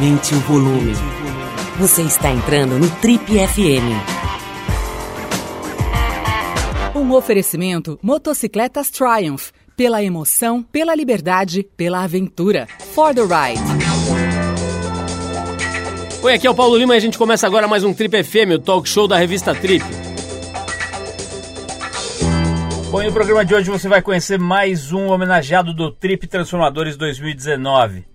Aumente o volume. Você está entrando no Trip FM. Um oferecimento Motocicletas Triumph. Pela emoção, pela liberdade, pela aventura. For the ride. Oi, aqui é o Paulo Lima e a gente começa agora mais um Trip FM, o talk show da revista Trip. Bom, e no programa de hoje você vai conhecer mais um homenageado do Trip Transformadores 2019.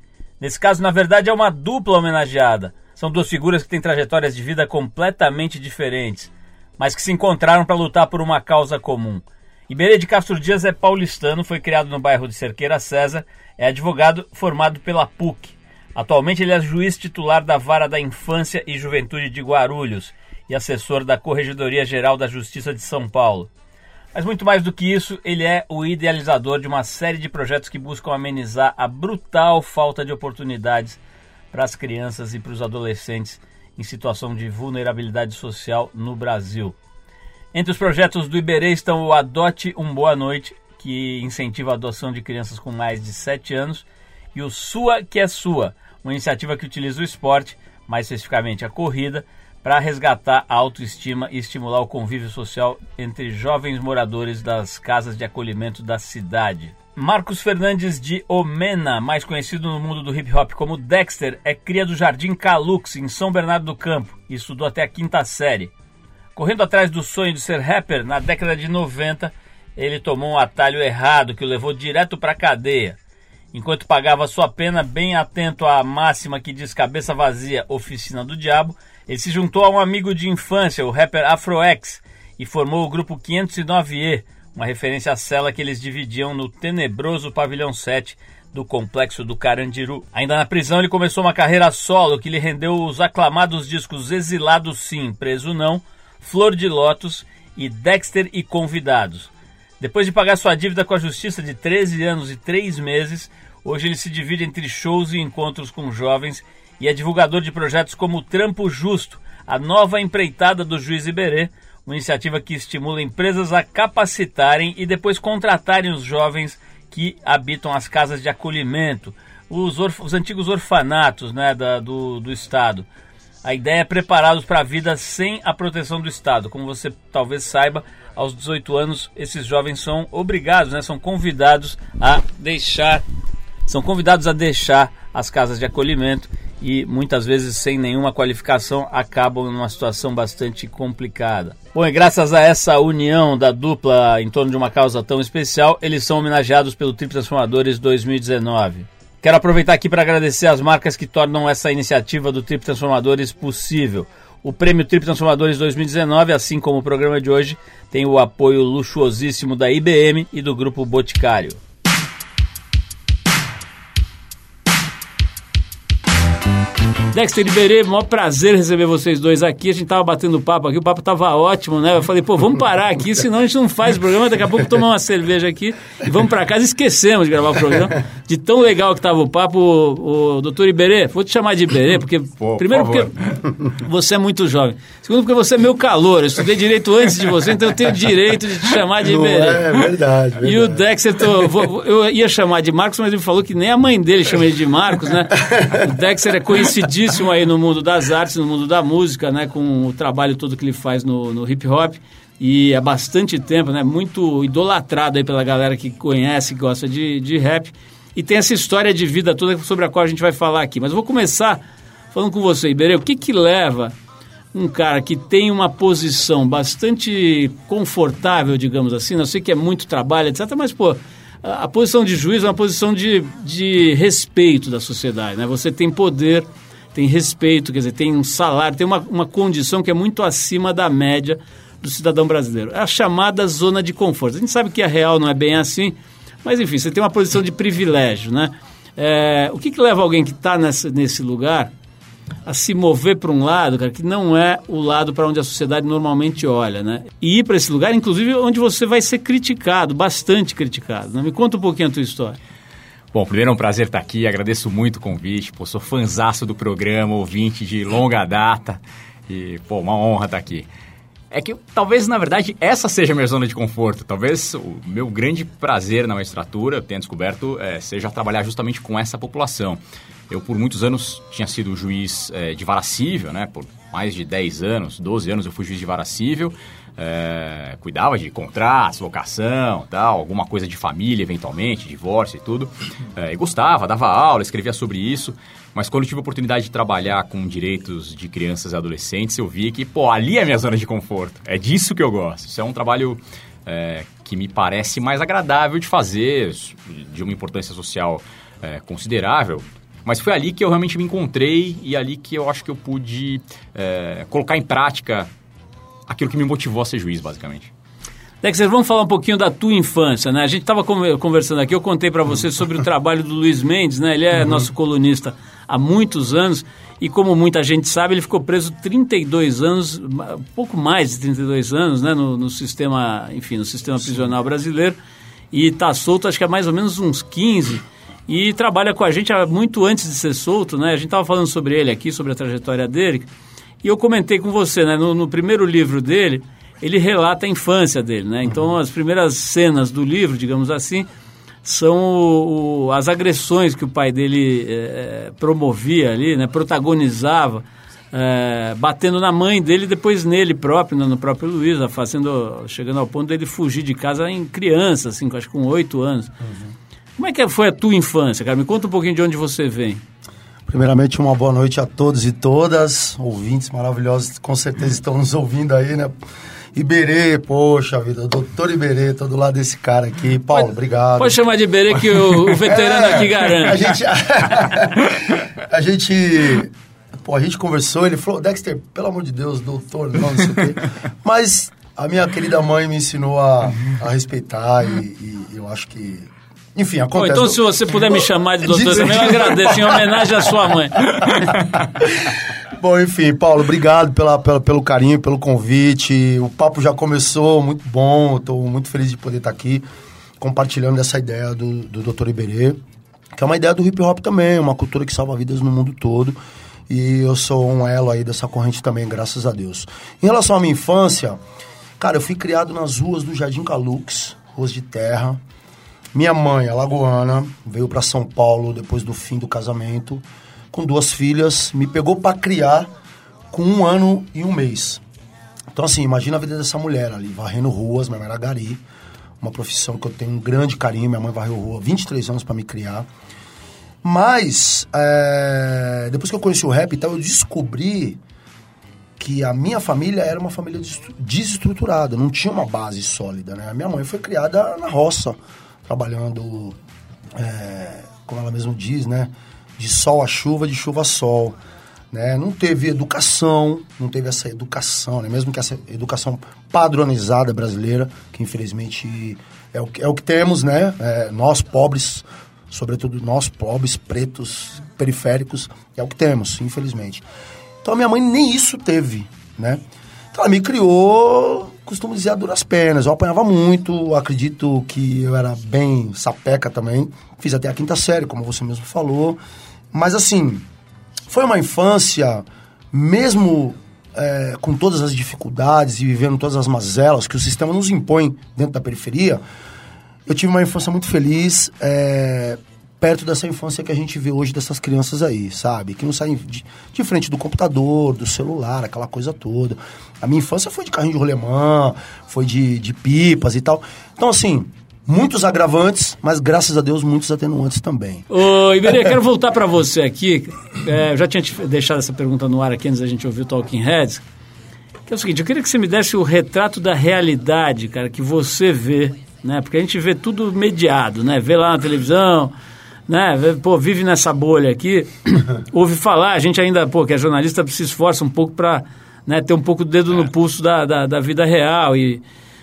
Nesse caso, na verdade, é uma dupla homenageada. São duas figuras que têm trajetórias de vida completamente diferentes, mas que se encontraram para lutar por uma causa comum. Iberê de Castro Dias é paulistano, foi criado no bairro de Cerqueira César, é advogado formado pela PUC. Atualmente ele é juiz titular da Vara da Infância e Juventude de Guarulhos e assessor da Corregedoria Geral da Justiça de São Paulo. Mas muito mais do que isso, ele é o idealizador de uma série de projetos que buscam amenizar a brutal falta de oportunidades para as crianças e para os adolescentes em situação de vulnerabilidade social no Brasil. Entre os projetos do Iberê estão o Adote um Boa Noite, que incentiva a adoção de crianças com mais de 7 anos, e o Sua que é Sua, uma iniciativa que utiliza o esporte, mais especificamente a corrida, para resgatar a autoestima e estimular o convívio social entre jovens moradores das casas de acolhimento da cidade. Marcos Fernandes de Omena, mais conhecido no mundo do hip hop como Dexter, é cria do Jardim Calux, em São Bernardo do Campo, e estudou até a quinta série. Correndo atrás do sonho de ser rapper, na década de 90, ele tomou um atalho errado que o levou direto para a cadeia. Enquanto pagava sua pena, bem atento à máxima que diz cabeça vazia, oficina do diabo, ele se juntou a um amigo de infância, o rapper Afroex, e formou o grupo 509E, uma referência à cela que eles dividiam no tenebroso pavilhão 7 do complexo do Carandiru. Ainda na prisão, ele começou uma carreira solo que lhe rendeu os aclamados discos Exilado Sim, Preso Não, Flor de Lótus e Dexter e Convidados. Depois de pagar sua dívida com a justiça de 13 anos e 3 meses, hoje ele se divide entre shows e encontros com jovens e é divulgador de projetos como Trampo Justo, a nova empreitada do Juiz Iberê, uma iniciativa que estimula empresas a capacitarem e depois contratarem os jovens que habitam as casas de acolhimento, os, os antigos orfanatos né, da, do, do Estado. A ideia é prepará-los para a vida sem a proteção do Estado. Como você talvez saiba, aos 18 anos esses jovens são obrigados, né, são convidados a deixar, são convidados a deixar as casas de acolhimento e muitas vezes sem nenhuma qualificação acabam numa situação bastante complicada. Bom, e graças a essa união da dupla em torno de uma causa tão especial, eles são homenageados pelo Trip Transformadores 2019. Quero aproveitar aqui para agradecer as marcas que tornam essa iniciativa do Trip Transformadores possível. O Prêmio Trip Transformadores 2019, assim como o programa de hoje, tem o apoio luxuosíssimo da IBM e do Grupo Boticário. Dexter Iberê, maior prazer receber vocês dois aqui. A gente tava batendo papo aqui, o papo tava ótimo, né? Eu falei, pô, vamos parar aqui, senão a gente não faz o programa. Daqui a pouco tomar uma cerveja aqui e vamos para casa. Esquecemos de gravar o programa. De tão legal que tava o papo, o, o doutor Iberê, vou te chamar de Iberê, porque. Pô, primeiro, por porque você é muito jovem. Segundo, porque você é meu calor. Eu estudei direito antes de você, então eu tenho o direito de te chamar de Iberê. É, é verdade, verdade. E o Dexter, tô, vou, eu ia chamar de Marcos, mas ele falou que nem a mãe dele chama ele de Marcos, né? O Dexter é conhecidíssimo conhecidíssimo aí no mundo das artes, no mundo da música, né, com o trabalho todo que ele faz no, no hip hop e há bastante tempo, né, muito idolatrado aí pela galera que conhece, que gosta de, de rap e tem essa história de vida toda sobre a qual a gente vai falar aqui. Mas eu vou começar falando com você, Iberê, o que que leva um cara que tem uma posição bastante confortável, digamos assim, eu sei que é muito trabalho, etc., mas, pô, a posição de juiz é uma posição de, de respeito da sociedade, né? Você tem poder tem respeito, quer dizer, tem um salário, tem uma, uma condição que é muito acima da média do cidadão brasileiro. É a chamada zona de conforto. A gente sabe que a real não é bem assim, mas enfim, você tem uma posição de privilégio, né? É, o que, que leva alguém que está nesse lugar a se mover para um lado, cara, que não é o lado para onde a sociedade normalmente olha, né? E ir para esse lugar, inclusive, onde você vai ser criticado, bastante criticado. Né? Me conta um pouquinho a tua história. Bom, primeiro é um prazer estar aqui, agradeço muito o convite, pô, sou fanzaço do programa, ouvinte de longa data e, pô, uma honra estar aqui. É que talvez, na verdade, essa seja a minha zona de conforto. Talvez o meu grande prazer na magistratura, tenha descoberto, é, seja trabalhar justamente com essa população. Eu, por muitos anos, tinha sido juiz é, de vara cível, né? Por mais de 10 anos, 12 anos eu fui juiz de vara cível. É, cuidava de contratos, locação, tal, alguma coisa de família, eventualmente, divórcio e tudo. É, e gostava, dava aula, escrevia sobre isso. Mas quando tive a oportunidade de trabalhar com direitos de crianças e adolescentes, eu vi que, pô, ali é a minha zona de conforto. É disso que eu gosto. Isso é um trabalho é, que me parece mais agradável de fazer, de uma importância social é, considerável. Mas foi ali que eu realmente me encontrei e ali que eu acho que eu pude é, colocar em prática aquilo que me motivou a ser juiz, basicamente. Dexter, vamos falar um pouquinho da tua infância, né? A gente estava conversando aqui, eu contei para você sobre o trabalho do Luiz Mendes, né? Ele é uhum. nosso colunista há muitos anos e como muita gente sabe, ele ficou preso 32 anos, pouco mais de 32 anos, né? No, no sistema, enfim, no sistema prisional brasileiro e está solto acho que há mais ou menos uns 15 e trabalha com a gente há muito antes de ser solto, né? A gente estava falando sobre ele aqui, sobre a trajetória dele e eu comentei com você, né? No, no, primeiro livro dele, ele relata a infância dele, né? Então, uhum. as primeiras cenas do livro, digamos assim, são o, o, as agressões que o pai dele é, promovia ali, né? Protagonizava, é, batendo na mãe dele e depois nele próprio, né? no próprio Luiz, fazendo, chegando ao ponto dele fugir de casa em criança, assim, acho que com oito anos. Uhum. Como é que foi a tua infância, cara? Me conta um pouquinho de onde você vem. Primeiramente, uma boa noite a todos e todas, ouvintes maravilhosos, com certeza estão nos ouvindo aí, né? Iberê, poxa vida, doutor Iberê, todo do lado desse cara aqui. Paulo, pode, obrigado. Pode chamar de Iberê que o, o veterano é, aqui garante. A gente, a gente, pô, a gente conversou, ele falou, Dexter, pelo amor de Deus, doutor, não, não sei o quê. Mas a minha querida mãe me ensinou a, a respeitar e, e eu acho que enfim, acontece. então, se você puder me chamar de doutor também, eu agradeço, em homenagem à sua mãe. Bom, enfim, Paulo, obrigado pela, pela, pelo carinho, pelo convite. O papo já começou, muito bom. Estou muito feliz de poder estar aqui compartilhando essa ideia do, do Dr. Iberê, que é uma ideia do hip hop também, uma cultura que salva vidas no mundo todo. E eu sou um elo aí dessa corrente também, graças a Deus. Em relação à minha infância, cara, eu fui criado nas ruas do Jardim Calux, ruas de terra. Minha mãe, alagoana, veio para São Paulo depois do fim do casamento, com duas filhas, me pegou para criar com um ano e um mês. Então, assim, imagina a vida dessa mulher ali, varrendo ruas, minha mãe era gari, uma profissão que eu tenho um grande carinho, minha mãe varreu rua 23 anos para me criar. Mas, é, depois que eu conheci o rap, então, eu descobri que a minha família era uma família desestruturada, não tinha uma base sólida, né? A minha mãe foi criada na roça, trabalhando, é, como ela mesmo diz, né? De sol a chuva, de chuva a sol. Né? Não teve educação, não teve essa educação, né? mesmo que essa educação padronizada brasileira, que infelizmente é o que, é o que temos, né? É, nós pobres, sobretudo nós pobres, pretos, periféricos, é o que temos, infelizmente. Então minha mãe nem isso teve, né? Então ela me criou costumo dizer a duras penas. Eu apanhava muito, acredito que eu era bem sapeca também. Fiz até a quinta série, como você mesmo falou. Mas assim, foi uma infância, mesmo é, com todas as dificuldades e vivendo todas as mazelas que o sistema nos impõe dentro da periferia, eu tive uma infância muito feliz. É, perto dessa infância que a gente vê hoje dessas crianças aí, sabe? Que não saem de, de, frente do computador, do celular, aquela coisa toda. A minha infância foi de carrinho de rolemã, foi de, de pipas e tal. Então, assim, muitos agravantes, mas graças a Deus muitos atenuantes também. Ô, Iberê, quero voltar para você aqui. É, eu já tinha deixado essa pergunta no ar aqui antes da gente ouvir o Talking Heads. Que é o seguinte, eu queria que você me desse o retrato da realidade, cara, que você vê, né? Porque a gente vê tudo mediado, né? Vê lá na televisão, né? Pô, vive nessa bolha aqui, ouve falar, a gente ainda, pô, que é jornalista, se esforça um pouco para né, ter um pouco do dedo é. no pulso da, da, da, vida real. E,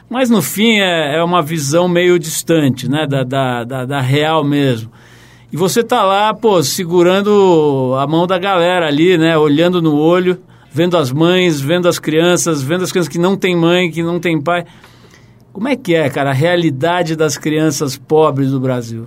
mas no fim é, é uma visão meio distante, né? Da, da, da, da real mesmo. E você tá lá, pô, segurando a mão da galera ali, né? Olhando no olho, vendo as mães, vendo as crianças, vendo as crianças que não têm mãe, que não têm pai. Como é que é, cara, a realidade das crianças pobres do Brasil?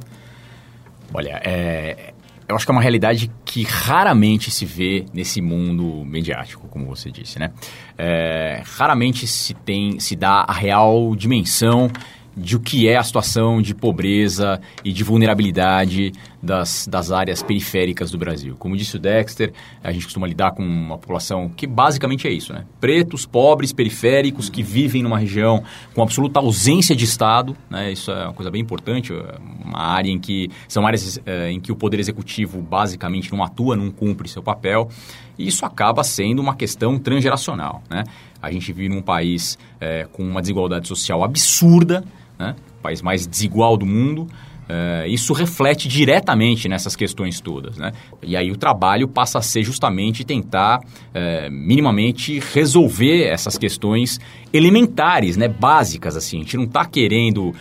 Olha, é, eu acho que é uma realidade que raramente se vê nesse mundo mediático, como você disse, né? É, raramente se tem, se dá a real dimensão de o que é a situação de pobreza e de vulnerabilidade das, das áreas periféricas do Brasil. Como disse o Dexter, a gente costuma lidar com uma população que basicamente é isso, né? Pretos, pobres, periféricos, que vivem numa região com absoluta ausência de Estado, né? Isso é uma coisa bem importante, é uma área em que são áreas é, em que o poder executivo basicamente não atua, não cumpre seu papel. E isso acaba sendo uma questão transgeracional, né? A gente vive num país é, com uma desigualdade social absurda, né? o país mais desigual do mundo, Uh, isso reflete diretamente nessas questões todas. Né? E aí o trabalho passa a ser justamente tentar uh, minimamente resolver essas questões elementares, né? básicas. Assim. A gente não está querendo uh,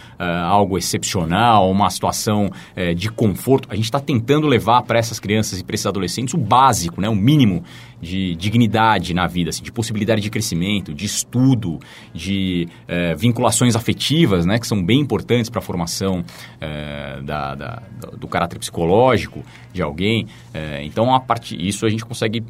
algo excepcional, uma situação de conforto. A gente está tentando levar para essas crianças e para esses adolescentes o básico, né? o mínimo de dignidade na vida, assim, de possibilidade de crescimento, de estudo, de vinculações afetivas, né? que são bem importantes para a formação da, da, do caráter psicológico de alguém. Então, a partir isso a gente consegue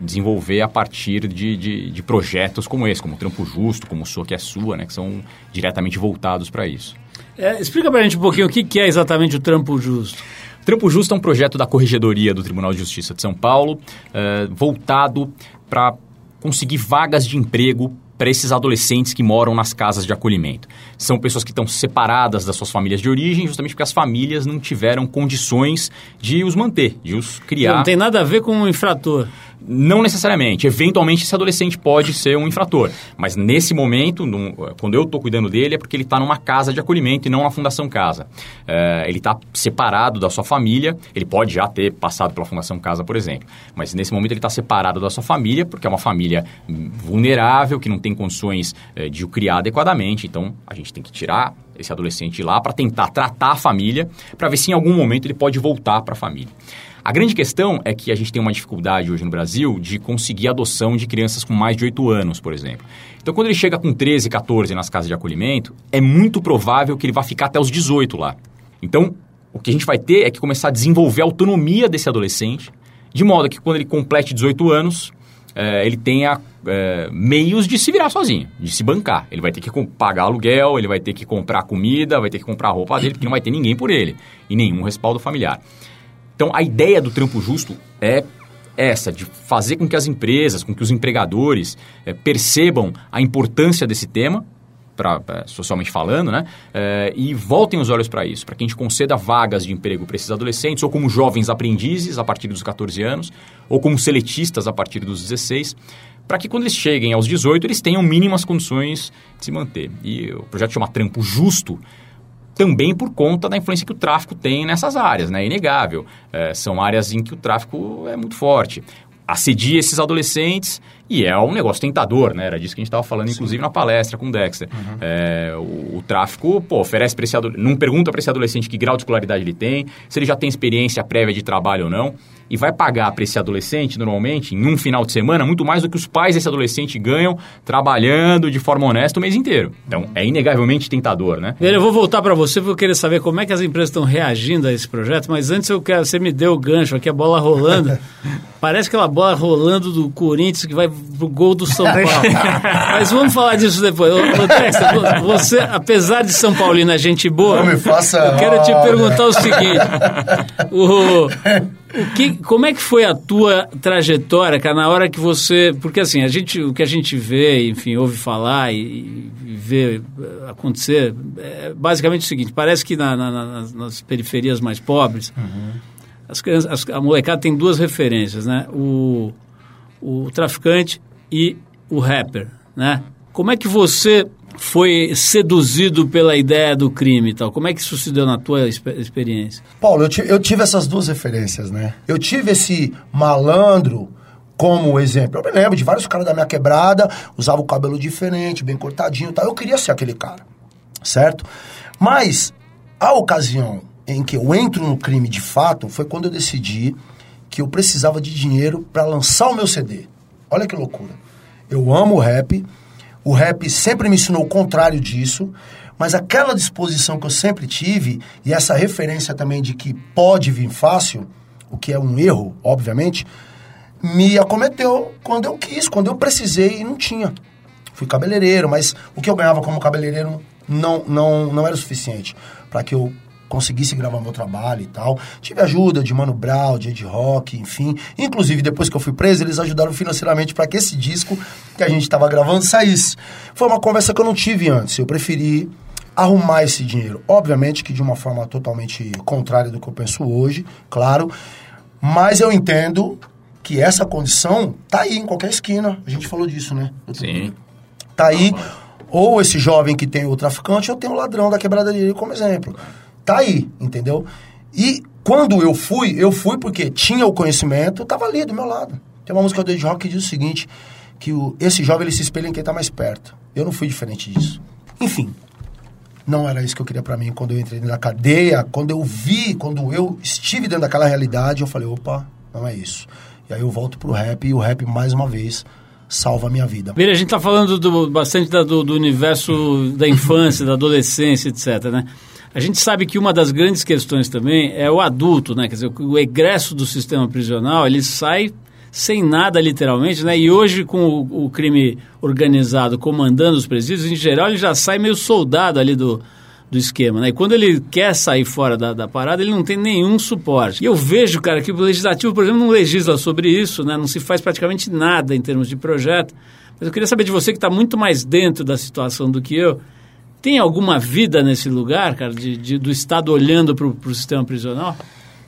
desenvolver a partir de, de, de, projetos como esse, como o Trampo Justo, como o Sua Que É Sua, né, que são diretamente voltados para isso. É, explica para a gente um pouquinho o que, que é exatamente o Trampo Justo. O Trampo Justo é um projeto da Corregedoria do Tribunal de Justiça de São Paulo, é, voltado para conseguir vagas de emprego para esses adolescentes que moram nas casas de acolhimento. São pessoas que estão separadas das suas famílias de origem, justamente porque as famílias não tiveram condições de os manter, de os criar. Não tem nada a ver com um infrator. Não necessariamente. Eventualmente, esse adolescente pode ser um infrator. Mas nesse momento, no, quando eu estou cuidando dele, é porque ele está numa casa de acolhimento e não na Fundação Casa. É, ele está separado da sua família. Ele pode já ter passado pela Fundação Casa, por exemplo. Mas nesse momento, ele está separado da sua família, porque é uma família vulnerável, que não tem condições é, de o criar adequadamente. Então, a gente tem que tirar esse adolescente lá para tentar tratar a família, para ver se em algum momento ele pode voltar para a família. A grande questão é que a gente tem uma dificuldade hoje no Brasil de conseguir adoção de crianças com mais de 8 anos, por exemplo. Então, quando ele chega com 13, 14 nas casas de acolhimento, é muito provável que ele vá ficar até os 18 lá. Então, o que a gente vai ter é que começar a desenvolver a autonomia desse adolescente, de modo que quando ele complete 18 anos, é, ele tenha é, meios de se virar sozinho, de se bancar. Ele vai ter que pagar aluguel, ele vai ter que comprar comida, vai ter que comprar roupa dele, porque não vai ter ninguém por ele e nenhum respaldo familiar. Então, a ideia do trampo justo é essa, de fazer com que as empresas, com que os empregadores é, percebam a importância desse tema, pra, pra, socialmente falando, né? É, e voltem os olhos para isso, para que a gente conceda vagas de emprego para esses adolescentes, ou como jovens aprendizes a partir dos 14 anos, ou como seletistas a partir dos 16, para que quando eles cheguem aos 18, eles tenham mínimas condições de se manter. E o projeto chama Trampo Justo, também por conta da influência que o tráfico tem nessas áreas, né? É inegável. É, são áreas em que o tráfico é muito forte. Assedia esses adolescentes e é um negócio tentador, né? Era disso que a gente estava falando, Sim. inclusive, na palestra com o Dexter. Uhum. É, o, o, tráfico, pô, oferece para esse adolescente... Não pergunta para esse adolescente que grau de escolaridade ele tem, se ele já tem experiência prévia de trabalho ou não e vai pagar para esse adolescente, normalmente, em um final de semana, muito mais do que os pais desse adolescente ganham trabalhando de forma honesta o mês inteiro. Então, é inegavelmente tentador, né? Eu vou voltar para você, porque eu queria saber como é que as empresas estão reagindo a esse projeto, mas antes eu quero, você me deu o gancho aqui, a bola rolando. Parece aquela bola rolando do Corinthians que vai pro gol do São Paulo. mas vamos falar disso depois. Ô, Texta, você, apesar de São Paulino é gente boa, Não me faça eu quero te perguntar o seguinte. O, o que, como é que foi a tua trajetória, cara, na hora que você... Porque assim, a gente, o que a gente vê, enfim, ouve falar e, e vê eh, acontecer, é basicamente o seguinte, parece que na, na, nas, nas, periferias mais pobres, uhum. As crianças, as, a molecada tem duas referências, né? O, o traficante e o rapper, né? Como é que você foi seduzido pela ideia do crime e tal? Como é que isso se deu na tua experiência? Paulo, eu, eu tive essas duas referências, né? Eu tive esse malandro como exemplo. Eu me lembro de vários caras da minha quebrada, usava o cabelo diferente, bem cortadinho e tal. Eu queria ser aquele cara, certo? Mas a ocasião em que eu entro no crime de fato foi quando eu decidi que eu precisava de dinheiro para lançar o meu CD. Olha que loucura. Eu amo o rap, o rap sempre me ensinou o contrário disso, mas aquela disposição que eu sempre tive e essa referência também de que pode vir fácil, o que é um erro, obviamente, me acometeu quando eu quis, quando eu precisei e não tinha. Fui cabeleireiro, mas o que eu ganhava como cabeleireiro não, não, não era o suficiente para que eu conseguisse gravar meu trabalho e tal. Tive ajuda de Mano Brown, de Ed Rock, enfim. Inclusive, depois que eu fui preso, eles ajudaram financeiramente para que esse disco que a gente estava gravando saísse. Foi uma conversa que eu não tive antes. Eu preferi arrumar esse dinheiro. Obviamente que de uma forma totalmente contrária do que eu penso hoje, claro. Mas eu entendo que essa condição tá aí em qualquer esquina. A gente falou disso, né? Sim. Tá aí. Ou esse jovem que tem o traficante, ou tem o ladrão da quebrada dele como exemplo. Tá aí, entendeu? E quando eu fui, eu fui porque tinha o conhecimento, tava ali do meu lado. Tem uma música do Ed Rock que diz o seguinte, que o, esse jovem ele se espelha em quem tá mais perto. Eu não fui diferente disso. Enfim, não era isso que eu queria para mim quando eu entrei na cadeia, quando eu vi, quando eu estive dentro daquela realidade, eu falei, opa, não é isso. E aí eu volto pro rap e o rap mais uma vez salva a minha vida. Bira, a gente está falando do, bastante da, do, do, universo da infância, da adolescência, etc. Né? A gente sabe que uma das grandes questões também é o adulto, né? Quer dizer, o egresso do sistema prisional, ele sai sem nada literalmente, né? E hoje com o, o crime organizado comandando os presídios, em geral ele já sai meio soldado ali do, do esquema, né? E quando ele quer sair fora da, da, parada, ele não tem nenhum suporte. E eu vejo, cara, que o legislativo, por exemplo, não legisla sobre isso, né? Não se faz praticamente nada em termos de projeto. Mas eu queria saber de você que está muito mais dentro da situação do que eu. Tem alguma vida nesse lugar, cara, de, de do Estado olhando para o sistema prisional?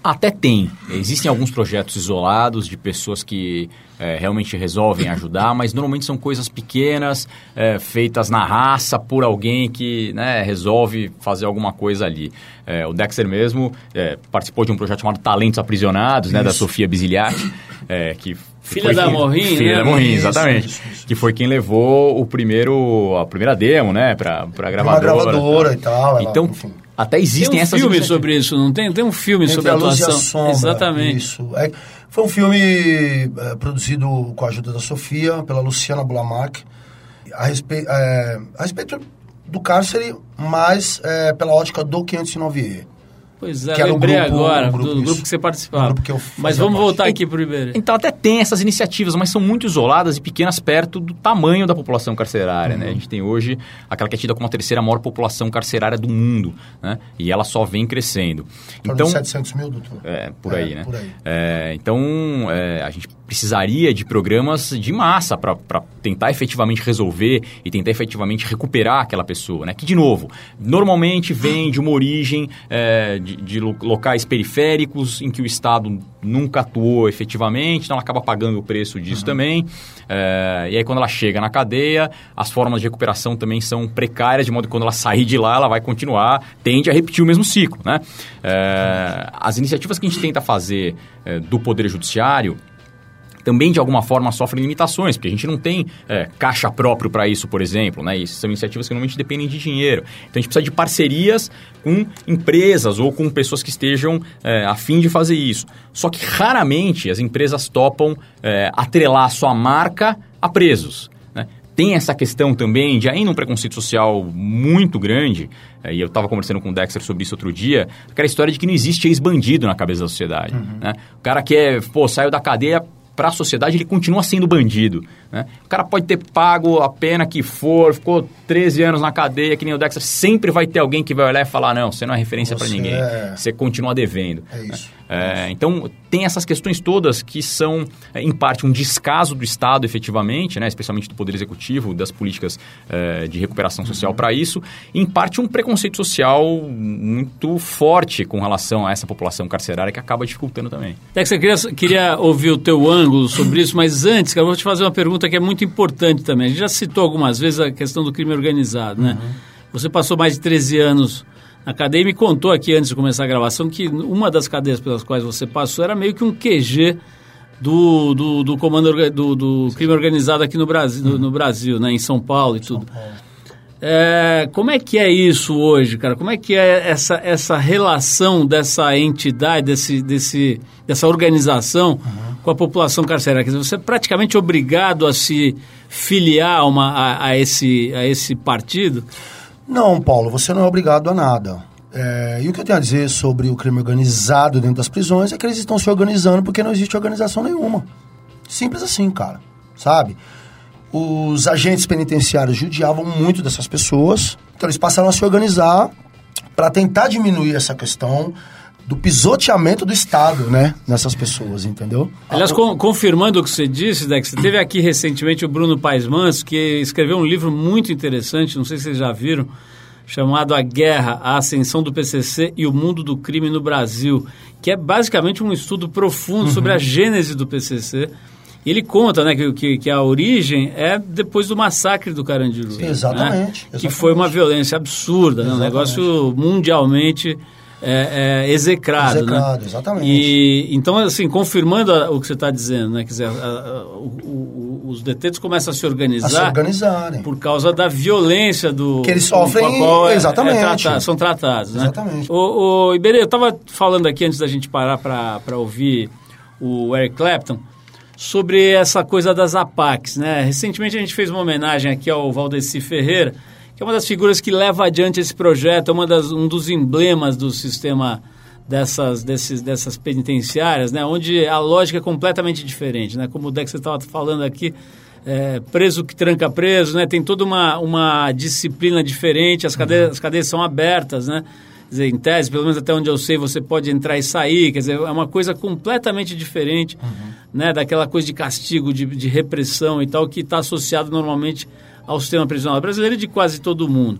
Até tem. Existem alguns projetos isolados de pessoas que é, realmente resolvem ajudar, mas normalmente são coisas pequenas, é, feitas na raça por alguém que né, resolve fazer alguma coisa ali. É, o Dexter mesmo é, participou de um projeto chamado Talentos Aprisionados, né, da Sofia Bisiliati, é, que Filha da Morrin, Filha né? da Morrin, exatamente. Isso, isso, isso. Que foi quem levou o primeiro, a primeira demo, né, pra, pra gravadora. Uma gravadora e tal. Então, enfim. até existem tem um essas... filme sobre isso, não tem? Tem um filme Entre sobre a atuação. Sombra, Exatamente. Isso. É, foi um filme é, produzido com a ajuda da Sofia, pela Luciana Bulamac, a, respe é, a respeito do cárcere, mas é, pela ótica do 509E. Pois é, que era lembrei um grupo, agora um grupo, do grupo isso. que você participava. Um grupo que eu mas vamos parte. voltar aqui para o Iberê. Então até tem essas iniciativas, mas são muito isoladas e pequenas perto do tamanho da população carcerária. Né? A gente tem hoje aquela que é tida como a terceira maior população carcerária do mundo. Né? E ela só vem crescendo. Então, 700 mil, doutor? é, por aí, É, né? por aí. É, então, é, a gente precisaria de programas de massa para tentar efetivamente resolver e tentar efetivamente recuperar aquela pessoa, né? Que, de novo, normalmente vem de uma origem é, de, de lo- locais periféricos em que o Estado nunca atuou efetivamente, então ela acaba pagando o preço disso também. É, e aí, quando ela chega na cadeia, as formas de recuperação também são precárias, de modo que quando ela sair de lá, ela vai continuar, tende a repetir o mesmo ciclo, né? É, as iniciativas que a gente tenta fazer do Poder Judiciário também de alguma forma sofrem limitações, porque a gente não tem é, caixa próprio para isso, por exemplo, né? E são iniciativas que normalmente dependem de dinheiro. Então a gente precisa de parcerias com empresas ou com pessoas que estejam é, a fim de fazer isso. Só que raramente as empresas topam é, atrelar a sua marca a presos. né? Tem essa questão também de ainda um preconceito social muito grande, é, e eu estava conversando com o Dexter sobre isso outro dia, aquela história de que não existe ex-bandido na cabeça da sociedade. né? O cara que é, pô, saiu da cadeia para a sociedade, ele continua sendo bandido. Né? O cara pode ter pago a pena que for, ficou 13 anos na cadeia, que nem o Dexter, sempre vai ter alguém que vai olhar e falar, não, você não é referência para ninguém, é- você continua devendo. É isso. É, então, tem essas questões todas que são, é, em parte, um descaso do Estado, efetivamente, né, especialmente do Poder Executivo, das políticas é, de recuperação social para isso, e, em parte, um preconceito social muito forte com relação a essa população carcerária que acaba dificultando também. Dex, eu queria, queria ouvir o teu ângulo sobre isso, mas antes, eu vou te fazer uma pergunta que é muito importante também. A gente já citou algumas vezes a questão do crime organizado, né? Você passou mais de 13 anos na cadeia e me contou aqui antes de começar a gravação que uma das cadeias pelas quais você passou era meio que um QG do, do, do comando do, do crime organizado aqui no Brasil, no, no Brasil, né? Em São Paulo e tudo. É, como é que é isso hoje, cara? Como é que é essa, essa relação dessa entidade, desse, desse, dessa organização com a população carcerária? Quer dizer, você é praticamente obrigado a se filiar a, uma, a, a esse, a esse partido? Não, Paulo, você não é obrigado a nada. É, e o que eu tenho a dizer sobre o crime organizado dentro das prisões é que eles estão se organizando porque não existe organização nenhuma. Simples assim, cara. Sabe? Os agentes penitenciários judiavam muito dessas pessoas, então eles passaram a se organizar para tentar diminuir essa questão do pisoteamento do Estado, né, nessas pessoas, entendeu? Aliás, com, confirmando o que você disse, Dex, teve aqui recentemente o Bruno Paes Manso, que escreveu um livro muito interessante, não sei se vocês já viram, chamado A Guerra, a Ascensão do PCC e o Mundo do Crime no Brasil, que é basicamente um estudo profundo uhum. sobre a gênese do PCC. Ele conta né, que, que, que, a origem é depois do massacre do Carandiru. Sim, exatamente, né? exatamente, Que foi uma violência absurda, né? um negócio mundialmente é, é, execrado. Execrado, né? exatamente. E, então, assim, confirmando a, o que você está dizendo, né? Quer dizer, a, a, o, o, os detentos começam a se organizar. A se organizarem. Por causa da violência do. Que eles sofrem. Qual é, exatamente. É tratado, são tratados, né? Exatamente. O, o Iberê, eu estava falando aqui antes da gente parar para ouvir o Eric Clapton sobre essa coisa das APACs, né? Recentemente a gente fez uma homenagem aqui ao Valdeci Ferreira que é uma das figuras que leva adiante esse projeto, é uma das, um dos emblemas do sistema dessas, desses, dessas penitenciárias, né, onde a lógica é completamente diferente. Né, como o Dex estava falando aqui, é, preso que tranca preso, né, tem toda uma, uma disciplina diferente, as cadeias, uhum. as cadeias são abertas, né? Quer dizer, em tese, pelo menos até onde eu sei, você pode entrar e sair, quer dizer, é uma coisa completamente diferente uhum. né, daquela coisa de castigo, de, de repressão e tal, que está associado normalmente ao sistema prisional brasileiro e de quase todo mundo.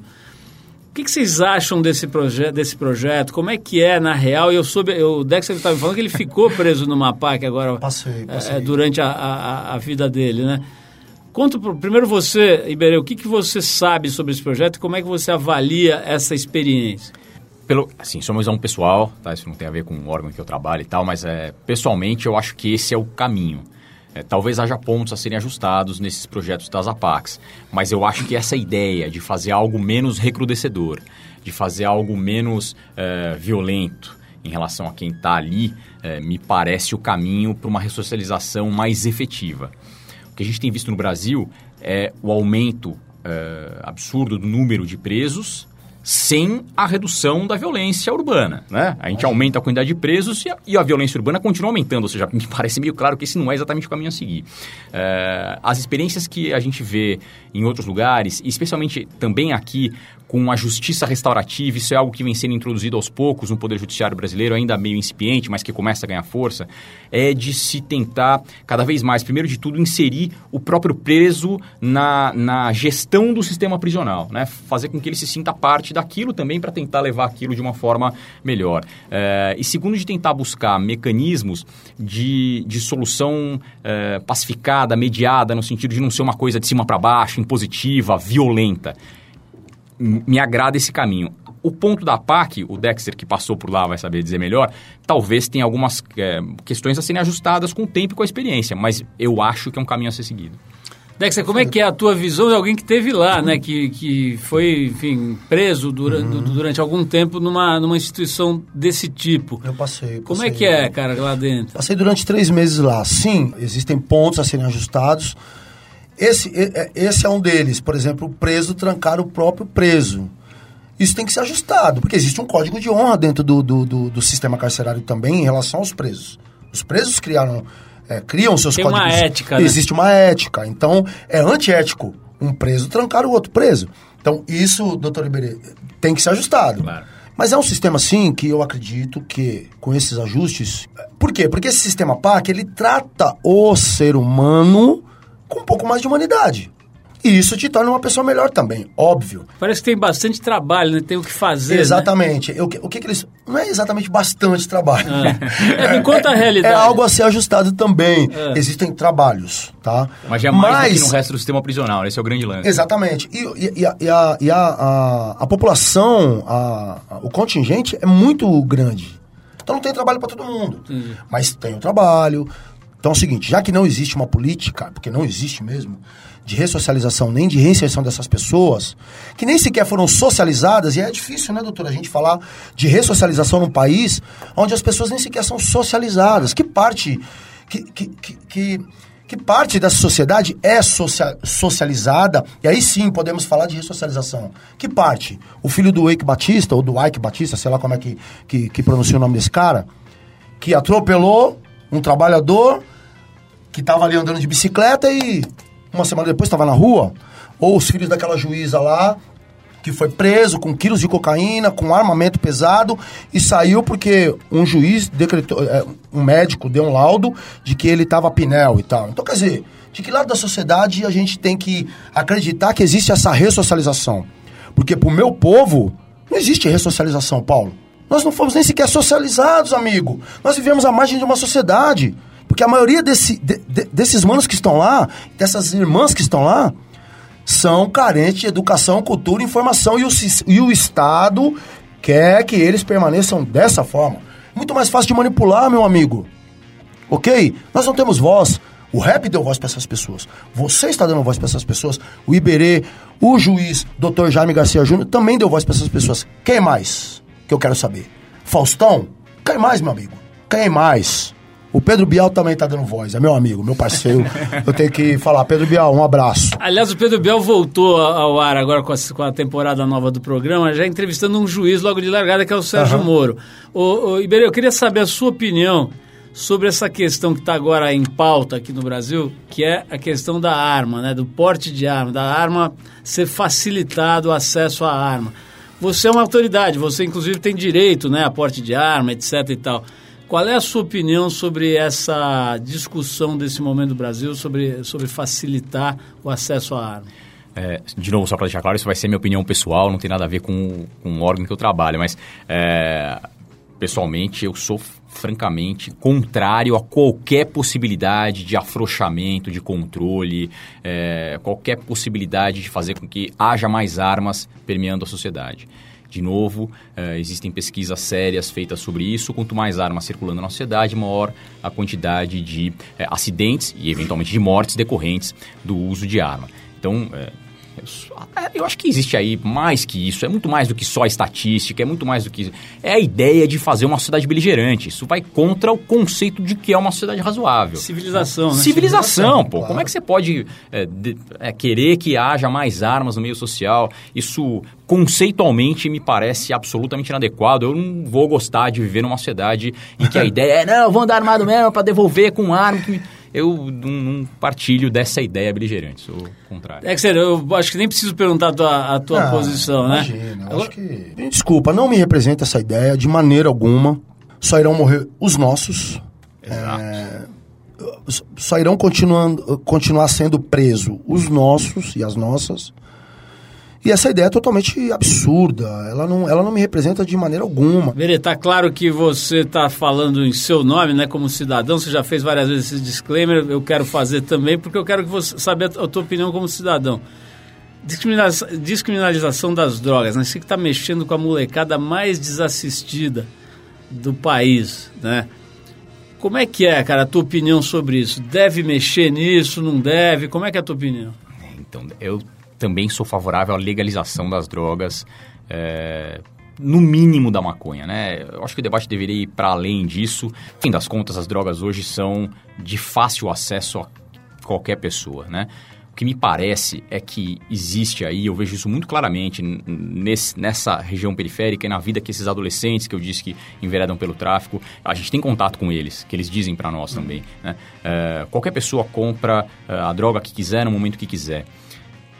O que, que vocês acham desse, proje desse projeto? Como é que é na real? Eu soube, eu, o Dexter estava me falando que ele ficou preso numa PAC agora passei, passei. É, durante a, a, a, vida dele, né? Conta primeiro você, Iberê, o que, que você sabe sobre esse projeto e como é que você avalia essa experiência? Pelo, assim, sua visão pessoal, tá? Isso não tem a ver com o órgão que eu trabalho e tal, mas é, pessoalmente eu acho que esse é o caminho. É, talvez haja pontos a serem ajustados nesses projetos das APACs, mas eu acho que essa ideia de fazer algo menos recrudescedor, de fazer algo menos é, violento em relação a quem está ali, é, me parece o caminho para uma ressocialização mais efetiva. O que a gente tem visto no Brasil é o aumento é, absurdo do número de presos sem a redução da violência urbana. Né? A gente aumenta a quantidade de presos e a, e a, violência urbana continua aumentando, ou seja, me parece meio claro que esse não é exatamente o caminho a seguir. É, as experiências que a gente vê em outros lugares, especialmente também aqui com a justiça restaurativa, isso é algo que vem sendo introduzido aos poucos no Poder Judiciário brasileiro, ainda meio incipiente, mas que começa a ganhar força, é de se tentar cada vez mais, primeiro de tudo, inserir o próprio preso na, na gestão do sistema prisional, né? fazer com que ele se sinta parte daquilo também para tentar levar aquilo de uma forma melhor. É, e segundo, de tentar buscar mecanismos de, de solução é, pacificada, mediada, no sentido de não ser uma coisa de cima para baixo, impositiva, violenta me agrada esse caminho. O ponto da PAC, o Dexter que passou por lá vai saber dizer melhor, talvez tenha algumas é, questões a serem ajustadas com o tempo e com a experiência, mas eu acho que é um caminho a ser seguido. Dexter, como é que é a tua visão de alguém que teve lá, né, que, que foi, enfim, preso durante, uhum. durante algum tempo numa, numa instituição desse tipo? Eu passei, passei. Como é que é, cara, lá dentro? Passei durante três meses lá. Sim, existem pontos a serem ajustados, esse, é, esse é um deles. Por exemplo, o preso trancar o próprio preso. Isso tem que ser ajustado, porque existe um código de honra dentro do, do, do, do sistema carcerário também em relação aos presos. Os presos criaram, é, criam seus tem códigos. Tem uma ética, né? Existe uma ética. Então, é antiético um preso trancar o outro preso. Então, isso, doutor Iberê, tem que ser ajustado. Claro. Mas é um sistema, sim, que eu acredito que, com esses ajustes... Por quê? Porque esse sistema PAC, ele trata o ser humano com um pouco mais de humanidade. E isso te torna uma pessoa melhor também, óbvio. Parece que tem bastante trabalho, né? Tem o que fazer. Né? Exatamente. Né? O, que, o que, que eles. Não é exatamente bastante trabalho. Ah. É, conta a realidade. É algo a ser ajustado também. É. Existem trabalhos, tá? Mas jamais Mas, do que no resto do sistema prisional, esse é o grande lance. Exatamente. E, e, e, a, e, a, e a, a, a, população, a, o contingente é muito grande. Então não tem trabalho para todo mundo. Entendi. Mas tem o trabalho, então é o seguinte, já que não existe uma política, porque não existe mesmo, de ressocialização nem de reinserção dessas pessoas, que nem sequer foram socializadas, e é difícil, né, doutora, a gente falar de ressocialização num país onde as pessoas nem sequer são socializadas. Que parte, que, que, que, que, que parte dessa sociedade é socia socializada, e aí sim podemos falar de ressocialização. Que parte? O filho do Eike Batista, ou do Ike Batista, sei lá como é que, que, que pronuncia o nome desse cara, que atropelou um trabalhador que estava ali andando de bicicleta e uma semana depois estava na rua, ou os filhos daquela juíza lá que foi preso com quilos de cocaína, com armamento pesado e saiu porque um juiz decretou, é, um médico deu um laudo de que ele estava pinel e tal. Então, quer dizer, de que lado da sociedade a gente tem que acreditar que existe essa ressocialização? Porque pro meu povo não existe ressocialização, Paulo. Nós não fomos nem sequer socializados, amigo. Nós vivemos à margem de uma sociedade. Porque a maioria desse, de, de, desses manos que estão lá, dessas irmãs que estão lá, são carentes de educação, cultura informação. E o, e o Estado quer que eles permaneçam dessa forma. Muito mais fácil de manipular, meu amigo. Ok? Nós não temos voz. O rap deu voz para essas pessoas. Você está dando voz para essas pessoas. O Iberê, o juiz, Dr. Jaime Garcia Júnior, também deu voz para essas pessoas. Quem mais? Que eu quero saber. Faustão? Quem mais, meu amigo? Quem mais? O Pedro Bial também tá dando voz, é meu amigo, meu parceiro. eu tenho que falar, Pedro Bial, um abraço. Aliás, o Pedro Bial voltou ao ar agora com a, com a temporada nova do programa, já entrevistando um juiz logo de largada, que é o Sérgio uhum. Moro. Ô, ô, Iberê, eu queria saber a sua opinião sobre essa questão que está agora em pauta aqui no Brasil, que é a questão da arma, né, do porte de arma, da arma ser facilitado o acesso à arma. Você é uma autoridade, você inclusive tem direito né, a porte de arma, etc e tal. Qual é a sua opinião sobre essa discussão desse momento do Brasil sobre, sobre facilitar o acesso à arma? É, de novo, só para deixar claro, isso vai ser minha opinião pessoal, não tem nada a ver com, com o órgão que eu trabalho, mas é, pessoalmente eu sou francamente contrário a qualquer possibilidade de afrouxamento, de controle, é, qualquer possibilidade de fazer com que haja mais armas permeando a sociedade. De novo, uh, existem pesquisas sérias feitas sobre isso. Quanto mais armas circulando na sociedade, maior a quantidade de uh, acidentes e, eventualmente, de mortes decorrentes do uso de arma. Então, é, eu acho que existe aí mais que isso, é muito mais do que só estatística, é muito mais do que. É a ideia de fazer uma sociedade beligerante. Isso vai contra o conceito de que é uma sociedade razoável. Civilização, né? Civilização, Civilização pô. Claro. Como é que você pode é, de, é, querer que haja mais armas no meio social? Isso conceitualmente me parece absolutamente inadequado. Eu não vou gostar de viver numa sociedade em que a ideia é, não, vou andar armado mesmo para devolver com arma. Que eu não, partilho dessa ideia beligerante, sou contrário. É que sério, eu acho que nem preciso perguntar a tua, a tua posição, imagina, né? Imagina, acho que... Desculpa, não me representa essa ideia de maneira alguma. Só irão morrer os nossos. Exato. É, só irão continuando, continuar sendo presos os nossos e as nossas. E essa ideia é totalmente absurda. Ela não, ela não me representa de maneira alguma. Verê, tá claro que você está falando em seu nome, né, como cidadão. Você já fez várias vezes esse disclaimer. Eu quero fazer também, porque eu quero que você saber a tua opinião como cidadão. Descriminalização, descriminalização das drogas, né? Você que está mexendo com a molecada mais desassistida do país, né? Como é que é, cara, a tua opinião sobre isso? Deve mexer nisso, não deve? Como é que é a tua opinião? Então, eu também sou favorável à legalização das drogas, é, no mínimo da maconha, né? Eu acho que o debate deveria ir para além disso. Fim das contas, as drogas hoje são de fácil acesso a qualquer pessoa, né? O que me parece é que existe aí, eu vejo isso muito claramente nesse, nessa região periférica e na vida que esses adolescentes que eu disse que enveredam pelo tráfico, a gente tem contato com eles, que eles dizem para nós também. Né? É, qualquer pessoa compra é, a droga que quiser no momento que quiser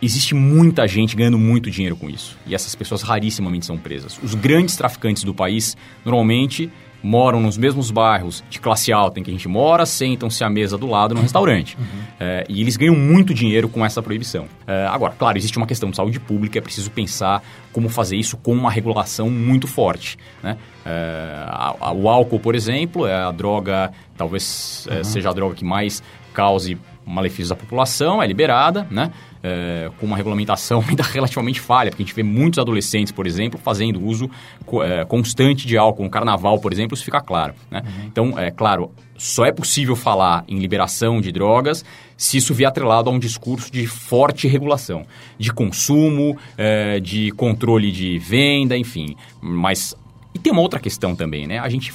existe muita gente ganhando muito dinheiro com isso. E essas pessoas rarissimamente são presas. Os grandes traficantes do país normalmente moram nos mesmos bairros de classe alta em que a gente mora, sentam-se à mesa do lado no restaurante. Uhum. É, e eles ganham muito dinheiro com essa proibição. É, agora, claro, existe uma questão de saúde pública, é preciso pensar como fazer isso com uma regulação muito forte. Né? É, a, a, o álcool, por exemplo, é a droga, talvez uhum. seja a droga que mais cause malefícios à população, é liberada, né? É, com uma regulamentação ainda relativamente falha, porque a gente vê muitos adolescentes, por exemplo, fazendo uso é, constante de álcool. No carnaval, por exemplo, isso fica claro. Né? Uhum. Então, é claro, só é possível falar em liberação de drogas se isso vier atrelado a um discurso de forte regulação, de consumo, é, de controle de venda, enfim. Mas. E tem uma outra questão também, né? A gente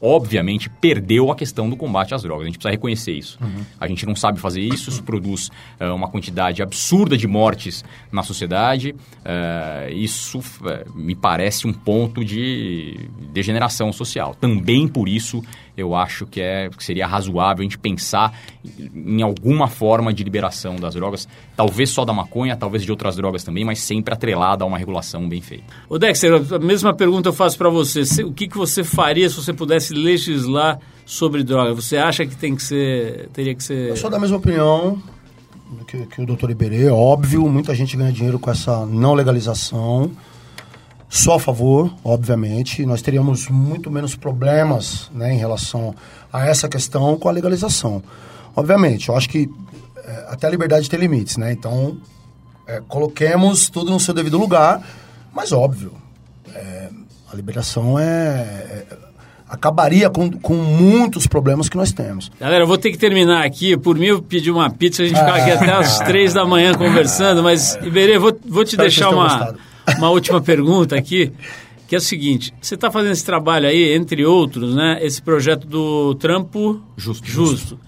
obviamente, perdeu a questão do combate às drogas. A gente precisa reconhecer isso. Uhum. A gente não sabe fazer isso, isso produz uh, uma quantidade absurda de mortes na sociedade. Uh, isso uh, me parece um ponto de degeneração social. Também por isso eu acho que, é, que seria razoável a gente pensar em alguma forma de liberação das drogas, talvez só da maconha, talvez de outras drogas também, mas sempre atrelada a uma regulação bem feita. O Dexter, a mesma pergunta eu faço para você. O que, que você faria se você pudesse legislar sobre droga? Você acha que tem que ser, teria que ser... Eu sou da mesma opinião que, que o doutor Iberê, óbvio, muita gente ganha dinheiro com essa não legalização. Só a favor, obviamente. Nós teríamos muito menos problemas né, em relação a essa questão com a legalização. Obviamente, eu acho que é, até a liberdade tem limites, né? Então, é, coloquemos tudo no seu devido lugar, mas óbvio, é, a liberação é, acabaria com, com muitos problemas que nós temos. Galera, eu vou ter que terminar aqui. Por mim, eu pedi uma pizza, a gente ficar aqui até as três da manhã conversando, mas, Iberê, vou, vou te Espero deixar uma, uma última pergunta aqui, que é o seguinte, você está fazendo esse trabalho aí, entre outros, né, esse projeto do Trampo Justo. Justo.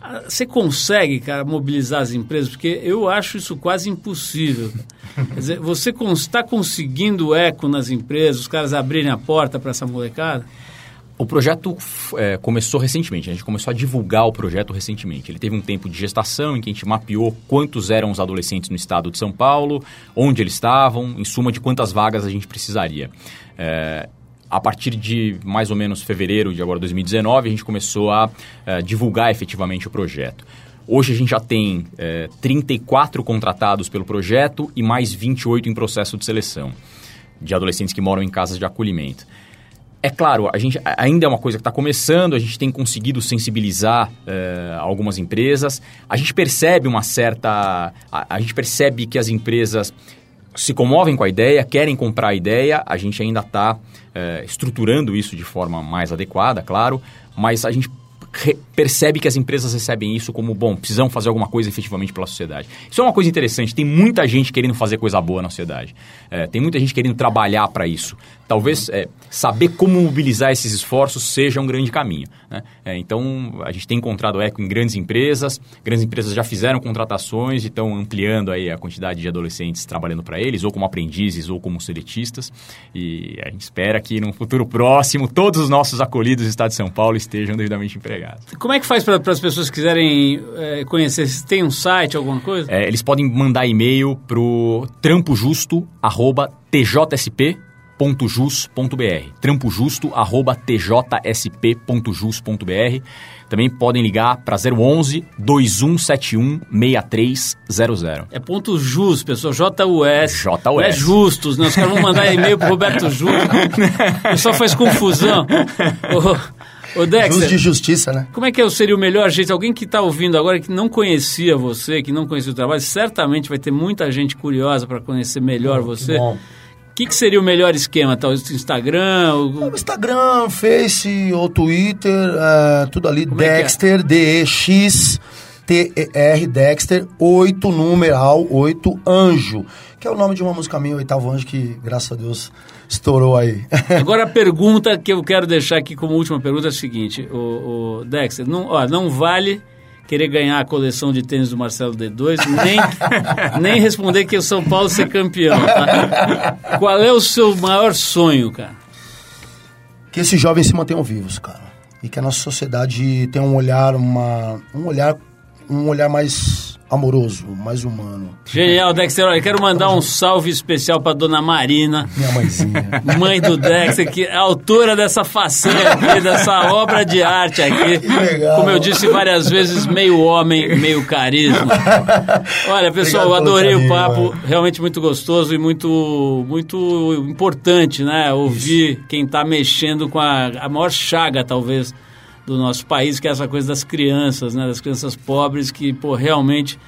Ah, você consegue, cara, mobilizar as empresas? Porque eu acho isso quase impossível. Quer dizer, você está conseguindo eco nas empresas, os caras abrirem a porta para essa molecada? O projeto é, começou recentemente, a gente começou a divulgar o projeto recentemente. Ele teve um tempo de gestação em que a gente mapeou quantos eram os adolescentes no estado de São Paulo, onde eles estavam, em suma de quantas vagas a gente precisaria. É, a partir de mais ou menos fevereiro de agora 2019, a gente começou a é, divulgar efetivamente o projeto. Hoje a gente já tem é, 34 contratados pelo projeto e mais 28 em processo de seleção de adolescentes que moram em casas de acolhimento. É claro, a gente ainda é uma coisa que está começando, a gente tem conseguido sensibilizar uh, algumas empresas. A gente percebe uma certa. A, a, gente percebe que as empresas se comovem com a ideia, querem comprar a ideia, a gente ainda está uh, eh, estruturando isso de forma mais adequada, claro, mas a gente percebe que as empresas recebem isso como, bom, precisam fazer alguma coisa efetivamente pela sociedade. Isso é uma coisa interessante, tem muita gente querendo fazer coisa boa na sociedade. É, tem muita gente querendo trabalhar para isso. Talvez é, saber como mobilizar esses esforços seja um grande caminho. Né? É, então, a gente tem encontrado eco em grandes empresas, grandes empresas já fizeram contratações e estão ampliando aí a quantidade de adolescentes trabalhando para eles, ou como aprendizes, ou como seletistas. E a gente espera que no futuro próximo todos os nossos acolhidos do Estado de São Paulo estejam devidamente empregados. Como é que faz para as pessoas que quiserem é, conhecer? Tem um site, alguma coisa? É, eles podem mandar e-mail para o trampojusto.tjsp trampojusto.jus.br trampojusto@tjsp.jus.br também podem ligar para 011 2171 6300. É ponto jus, pessoal, J-U-S. J-U-S. É justos, né? Os caras vão mandar e-mail pro Roberto Justo. O pessoal faz confusão. Ô, Dexter, Jus de justiça, né? Como é que seria o melhor jeito? Alguém que está ouvindo agora que não conhecia você, que não conhecia o trabalho, certamente vai ter muita gente curiosa para conhecer melhor oh, você. Que bom que, que seria o melhor esquema? Talvez o Instagram? O... o Instagram, Face ou Twitter, é, tudo ali. Como é é? Dexter, é? D-E-X. T-E-R, Dexter, 8 numeral, 8 anjo, que é o nome de uma música minha, Oitavo Anjo, que graças a Deus estourou aí. Agora a pergunta que eu quero deixar aqui como última pergunta é a seguinte, o, o Dexter, não, ó, não vale querer ganhar a coleção de tênis do Marcelo D2, nem, nem responder que o São Paulo ser campeão. Tá? Qual é o seu maior sonho, cara? Que esses jovens se mantenham vivos, cara. E que a nossa sociedade tenha um olhar, uma, um olhar, um olhar mais amoroso, mais humano. Genial, Dexter. Olha, quero mandar um salve especial para dona Marina. Minha mãezinha. Mãe do Dexter, que é autora dessa façanha aqui, dessa obra de arte aqui. Que legal. Como eu disse várias vezes, meio homem, meio carisma. Olha, pessoal, eu adorei carinho, o papo. Mano. Realmente muito gostoso e muito, muito importante, né? Ouvir Isso. quem está mexendo com a, a maior chaga, talvez, do nosso país, que é essa coisa das crianças, né? Das crianças pobres que, pô, realmente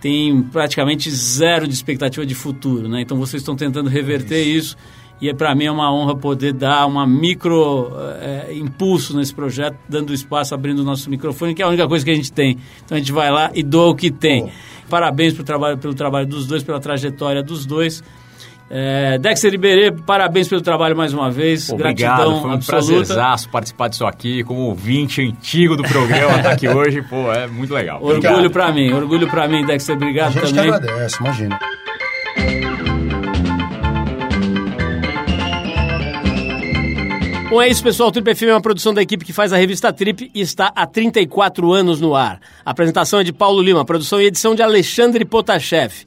tem praticamente zero de expectativa de futuro, né? Então vocês estão tentando reverter isso, isso e é, para mim é uma honra poder dar uma micro é, impulso nesse projeto, dando espaço, abrindo o nosso microfone, que é a única coisa que a gente tem. Então a gente vai lá e doa o que tem. Oh. Parabéns pro trabalho, pelo trabalho dos dois, pela trajetória dos dois. É, Dexter Iberê, parabéns pelo trabalho mais uma vez. Obrigado, Gratidão foi um absoluta. prazerzaço participar disso aqui, como ouvinte antigo do programa, tá aqui hoje, pô, é muito legal. Orgulho para mim, orgulho para mim, Dexter, obrigado A gente também. Que agradece, imagina. Bom, é isso, pessoal. O Trip FM é uma produção da equipe que faz a revista Trip e está há 34 anos no ar. A apresentação é de Paulo Lima, produção e edição de Alexandre Potashev.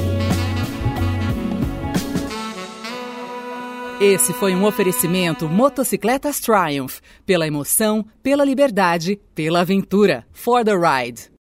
Esse foi um oferecimento Motocicletas Triumph. Pela emoção, pela liberdade, pela aventura. For the ride.